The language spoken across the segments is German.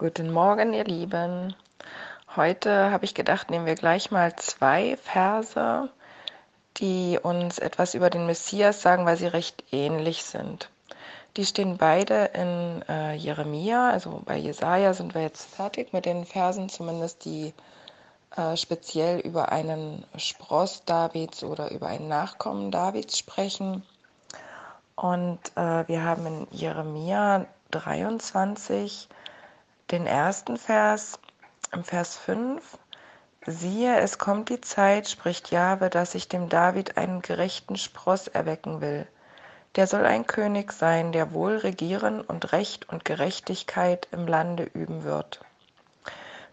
Guten Morgen, ihr Lieben. Heute habe ich gedacht, nehmen wir gleich mal zwei Verse, die uns etwas über den Messias sagen, weil sie recht ähnlich sind. Die stehen beide in äh, Jeremia, also bei Jesaja sind wir jetzt fertig mit den Versen, zumindest die äh, speziell über einen Spross Davids oder über einen Nachkommen Davids sprechen. Und äh, wir haben in Jeremia 23 den ersten Vers, im Vers 5, siehe, es kommt die Zeit, spricht Jahwe, dass ich dem David einen gerechten Spross erwecken will. Der soll ein König sein, der wohl regieren und Recht und Gerechtigkeit im Lande üben wird.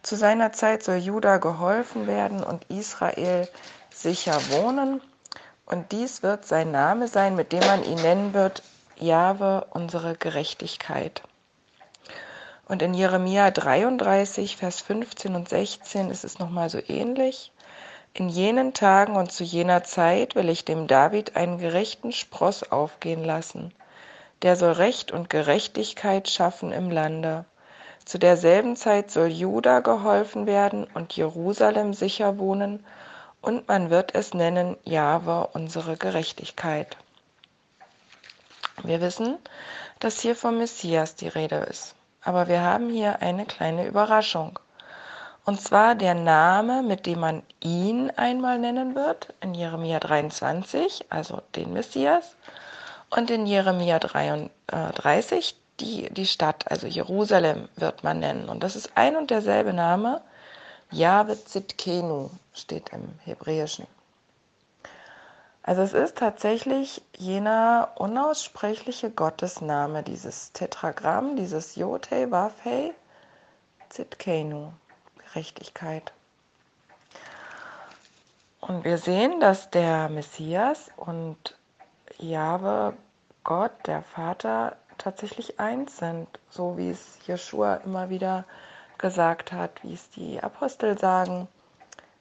Zu seiner Zeit soll Juda geholfen werden und Israel sicher wohnen. Und dies wird sein Name sein, mit dem man ihn nennen wird, Jahwe, unsere Gerechtigkeit. Und in Jeremia 33, Vers 15 und 16 ist es nochmal so ähnlich. In jenen Tagen und zu jener Zeit will ich dem David einen gerechten Spross aufgehen lassen. Der soll Recht und Gerechtigkeit schaffen im Lande. Zu derselben Zeit soll Juda geholfen werden und Jerusalem sicher wohnen, und man wird es nennen Jahwe unsere Gerechtigkeit. Wir wissen, dass hier vom Messias die Rede ist. Aber wir haben hier eine kleine Überraschung. Und zwar der Name, mit dem man ihn einmal nennen wird, in Jeremia 23, also den Messias, und in Jeremia 33 die, die Stadt, also Jerusalem wird man nennen. Und das ist ein und derselbe Name, Yahweh Zitkenu steht im Hebräischen. Also es ist tatsächlich jener unaussprechliche Gottesname, dieses Tetragramm, dieses Yotei Wafei Zitkenu, Gerechtigkeit. Und wir sehen, dass der Messias und Jahwe, Gott, der Vater, tatsächlich eins sind, so wie es Jeschua immer wieder gesagt hat, wie es die Apostel sagen.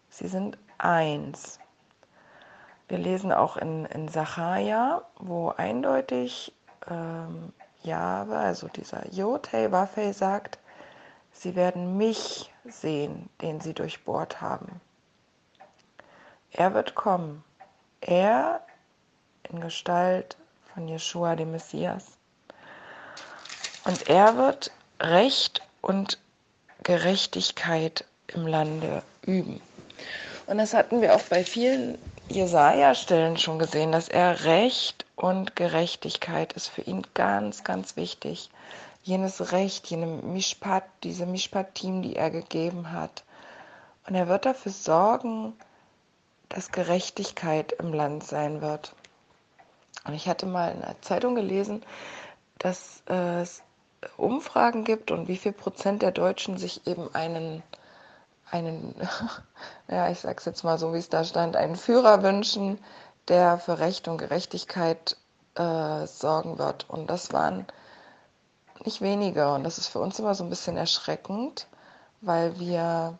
Sie sind eins. Wir lesen auch in, in Sacharja, wo eindeutig ähm, Jahwe, also dieser Yotei Wafei sagt, sie werden mich sehen, den sie durchbohrt haben. Er wird kommen. Er in Gestalt von Jeshua, dem Messias. Und er wird Recht und Gerechtigkeit im Lande üben. Und das hatten wir auch bei vielen Jesaja-Stellen schon gesehen, dass er Recht und Gerechtigkeit ist für ihn ganz, ganz wichtig. Jenes Recht, jene Mishpat, diese Mishpat-Team, die er gegeben hat. Und er wird dafür sorgen, dass Gerechtigkeit im Land sein wird. Und ich hatte mal in einer Zeitung gelesen, dass es Umfragen gibt und wie viel Prozent der Deutschen sich eben einen einen, ja, ich sag's jetzt mal so, wie es da stand, einen Führer wünschen, der für Recht und Gerechtigkeit äh, sorgen wird. Und das waren nicht wenige. Und das ist für uns immer so ein bisschen erschreckend, weil wir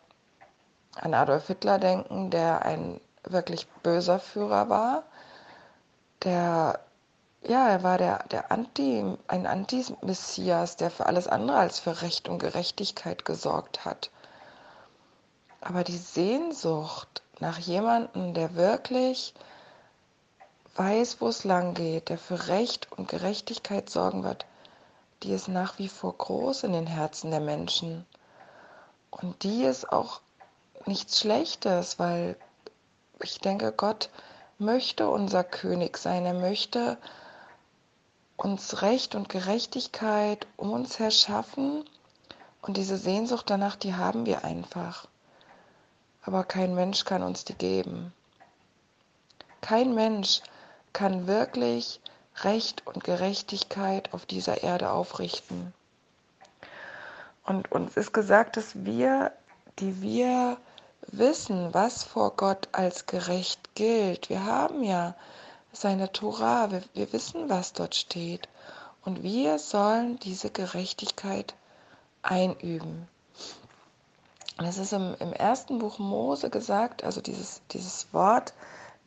an Adolf Hitler denken, der ein wirklich böser Führer war, der ja, er war der, der Anti, ein Anti-Messias, der für alles andere als für Recht und Gerechtigkeit gesorgt hat. Aber die Sehnsucht nach jemandem, der wirklich weiß, wo es lang geht, der für Recht und Gerechtigkeit sorgen wird, die ist nach wie vor groß in den Herzen der Menschen. Und die ist auch nichts Schlechtes, weil ich denke, Gott möchte unser König sein. Er möchte uns Recht und Gerechtigkeit um uns her schaffen. Und diese Sehnsucht danach, die haben wir einfach aber kein Mensch kann uns die geben. Kein Mensch kann wirklich Recht und Gerechtigkeit auf dieser Erde aufrichten. Und uns ist gesagt, dass wir, die wir wissen, was vor Gott als gerecht gilt, wir haben ja seine Tora, wir, wir wissen, was dort steht. Und wir sollen diese Gerechtigkeit einüben. Es ist im, im ersten Buch Mose gesagt, also dieses, dieses Wort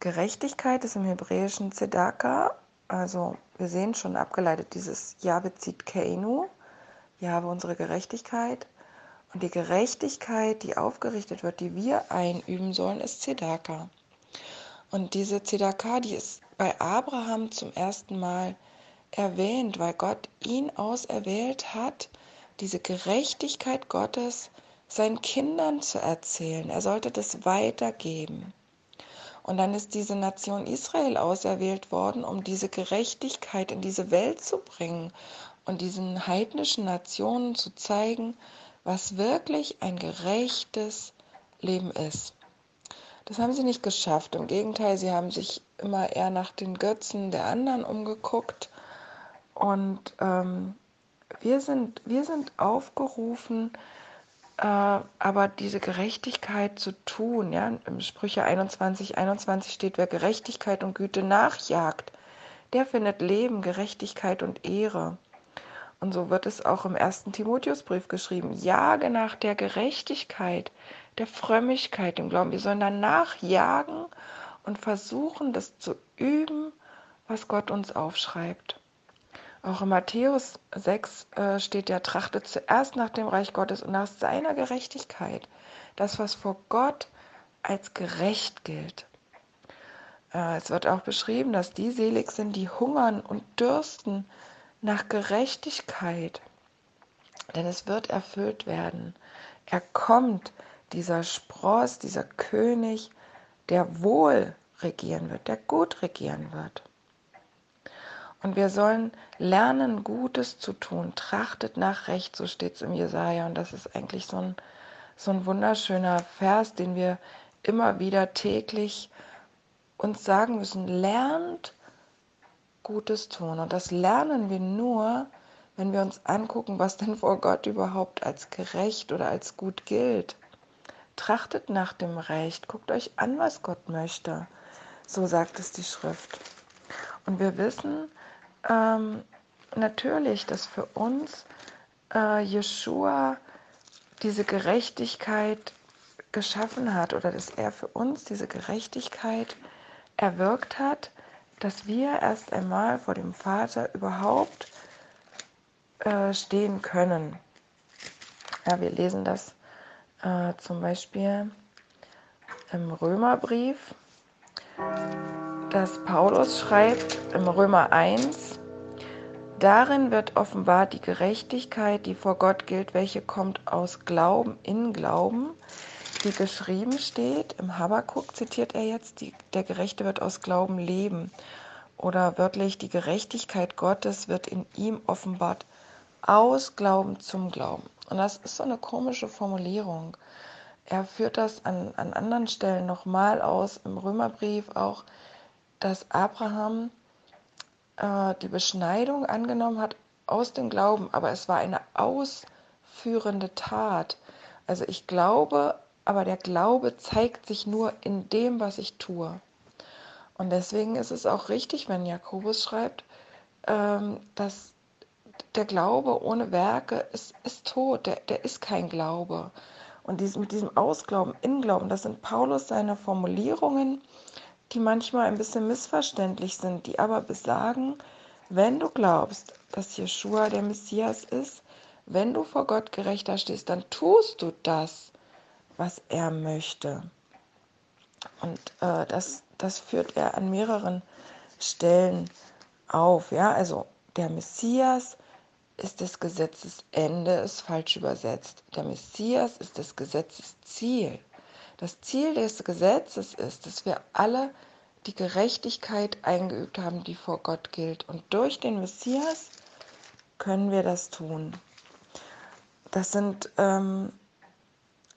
Gerechtigkeit ist im Hebräischen Zedaka, also wir sehen schon abgeleitet dieses Jahwe zit Keinu, Jahwe unsere Gerechtigkeit. Und die Gerechtigkeit, die aufgerichtet wird, die wir einüben sollen, ist Zedaka. Und diese Zedaka, die ist bei Abraham zum ersten Mal erwähnt, weil Gott ihn auserwählt hat, diese Gerechtigkeit Gottes seinen Kindern zu erzählen. Er sollte das weitergeben. Und dann ist diese Nation Israel auserwählt worden, um diese Gerechtigkeit in diese Welt zu bringen und diesen heidnischen Nationen zu zeigen, was wirklich ein gerechtes Leben ist. Das haben sie nicht geschafft. Im Gegenteil, sie haben sich immer eher nach den Götzen der anderen umgeguckt. Und ähm, wir, sind, wir sind aufgerufen, aber diese Gerechtigkeit zu tun. Ja? Im Sprüche 21, 21 steht, wer Gerechtigkeit und Güte nachjagt, der findet Leben, Gerechtigkeit und Ehre. Und so wird es auch im ersten Timotheusbrief geschrieben. Jage nach der Gerechtigkeit, der Frömmigkeit im Glauben. Wir sollen danach jagen und versuchen, das zu üben, was Gott uns aufschreibt. Auch in Matthäus 6 äh, steht ja, trachtet zuerst nach dem Reich Gottes und nach seiner Gerechtigkeit. Das, was vor Gott als gerecht gilt. Äh, es wird auch beschrieben, dass die selig sind, die hungern und dürsten nach Gerechtigkeit, denn es wird erfüllt werden. Er kommt, dieser Spross, dieser König, der wohl regieren wird, der gut regieren wird. Und wir sollen lernen, Gutes zu tun. Trachtet nach Recht, so steht es im Jesaja. Und das ist eigentlich so ein, so ein wunderschöner Vers, den wir immer wieder täglich uns sagen müssen. Lernt Gutes tun. Und das lernen wir nur, wenn wir uns angucken, was denn vor Gott überhaupt als gerecht oder als gut gilt. Trachtet nach dem Recht, guckt euch an, was Gott möchte. So sagt es die Schrift. Und wir wissen ähm, natürlich, dass für uns äh, Jeshua diese Gerechtigkeit geschaffen hat oder dass er für uns diese Gerechtigkeit erwirkt hat, dass wir erst einmal vor dem Vater überhaupt äh, stehen können. Ja, wir lesen das äh, zum Beispiel im Römerbrief, dass Paulus schreibt im Römer 1, Darin wird offenbart die Gerechtigkeit, die vor Gott gilt, welche kommt aus Glauben in Glauben, wie geschrieben steht, im Habakuk zitiert er jetzt, die, der Gerechte wird aus Glauben leben. Oder wörtlich, die Gerechtigkeit Gottes wird in ihm offenbart aus Glauben zum Glauben. Und das ist so eine komische Formulierung. Er führt das an, an anderen Stellen nochmal aus, im Römerbrief auch, dass Abraham äh, die Beschneidung angenommen hat aus dem Glauben, aber es war eine ausführende Tat. Also ich glaube aber der Glaube zeigt sich nur in dem, was ich tue. Und deswegen ist es auch richtig, wenn Jakobus schreibt, ähm, dass der Glaube ohne Werke ist, ist tot, der, der ist kein Glaube. Und dies, mit diesem Ausglauben, Inglauben, das sind Paulus seine Formulierungen, die manchmal ein bisschen missverständlich sind, die aber besagen, wenn du glaubst, dass Jeshua der Messias ist, wenn du vor Gott gerechter stehst, dann tust du das, was er möchte. Und äh, das, das führt er an mehreren Stellen auf. Ja, also der Messias ist des Gesetzes Ende, ist falsch übersetzt. Der Messias ist des Gesetzes Ziel. Das Ziel des Gesetzes ist, dass wir alle die Gerechtigkeit eingeübt haben, die vor Gott gilt. Und durch den Messias können wir das tun. Das sind, ähm,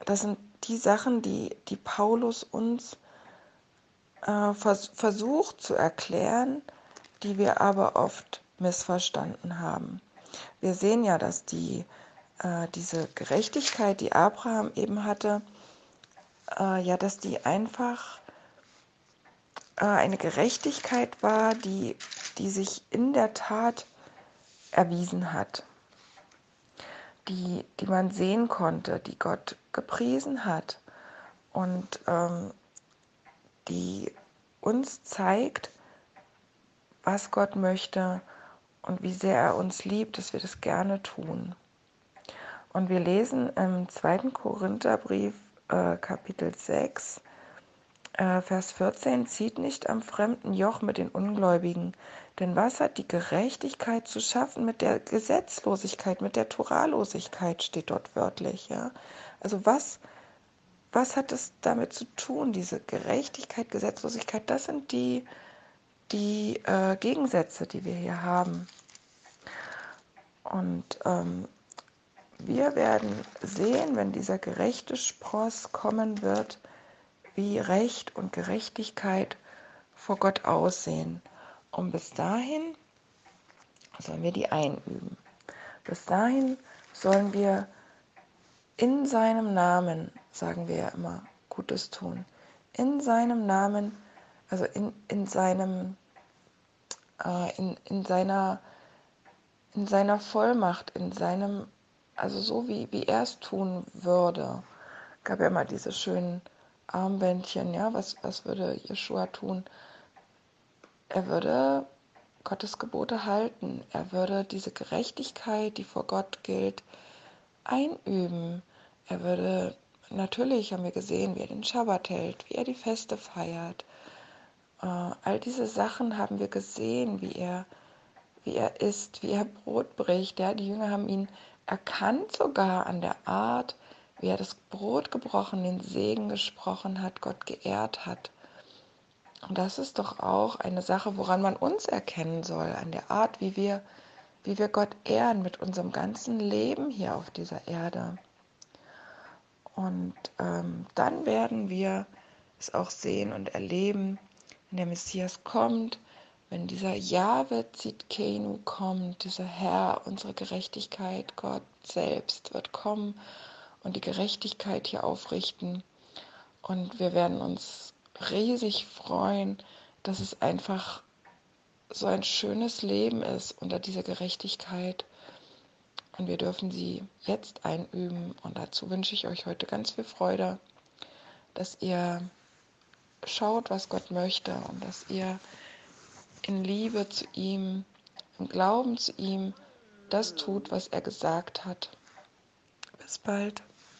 das sind die Sachen, die, die Paulus uns äh, vers versucht zu erklären, die wir aber oft missverstanden haben. Wir sehen ja, dass die, äh, diese Gerechtigkeit, die Abraham eben hatte, äh, ja, dass die einfach äh, eine Gerechtigkeit war, die, die sich in der Tat erwiesen hat die, die man sehen konnte, die Gott gepriesen hat und ähm, die uns zeigt, was Gott möchte und wie sehr er uns liebt, dass wir das gerne tun. Und wir lesen im 2. Korintherbrief äh, Kapitel 6, äh, Vers 14, zieht nicht am fremden Joch mit den Ungläubigen. Denn was hat die Gerechtigkeit zu schaffen mit der Gesetzlosigkeit, mit der Toralosigkeit, steht dort wörtlich. Ja? Also was, was hat es damit zu tun, diese Gerechtigkeit, Gesetzlosigkeit? Das sind die, die äh, Gegensätze, die wir hier haben. Und ähm, wir werden sehen, wenn dieser gerechte Spross kommen wird, wie Recht und Gerechtigkeit vor Gott aussehen. Und bis dahin sollen wir die einüben. Bis dahin sollen wir in seinem Namen, sagen wir ja immer, Gutes tun. In seinem Namen, also in, in seinem, äh, in, in seiner, in seiner Vollmacht, in seinem, also so wie, wie er es tun würde. Gab ja immer diese schönen Armbändchen, ja, was, was würde Jeshua tun? Er würde Gottes Gebote halten. Er würde diese Gerechtigkeit, die vor Gott gilt, einüben. Er würde, natürlich haben wir gesehen, wie er den Schabbat hält, wie er die Feste feiert. Äh, all diese Sachen haben wir gesehen, wie er, wie er isst, wie er Brot bricht. Ja, die Jünger haben ihn erkannt sogar an der Art, wie er das Brot gebrochen, den Segen gesprochen hat, Gott geehrt hat. Und das ist doch auch eine Sache, woran man uns erkennen soll, an der Art, wie wir, wie wir Gott ehren mit unserem ganzen Leben hier auf dieser Erde. Und ähm, dann werden wir es auch sehen und erleben, wenn der Messias kommt, wenn dieser Jahwe Zitkenu kommt, dieser Herr, unsere Gerechtigkeit, Gott selbst wird kommen und die Gerechtigkeit hier aufrichten. Und wir werden uns riesig freuen, dass es einfach so ein schönes Leben ist unter dieser Gerechtigkeit. Und wir dürfen sie jetzt einüben. Und dazu wünsche ich euch heute ganz viel Freude, dass ihr schaut, was Gott möchte und dass ihr in Liebe zu ihm, im Glauben zu ihm, das tut, was er gesagt hat. Bis bald.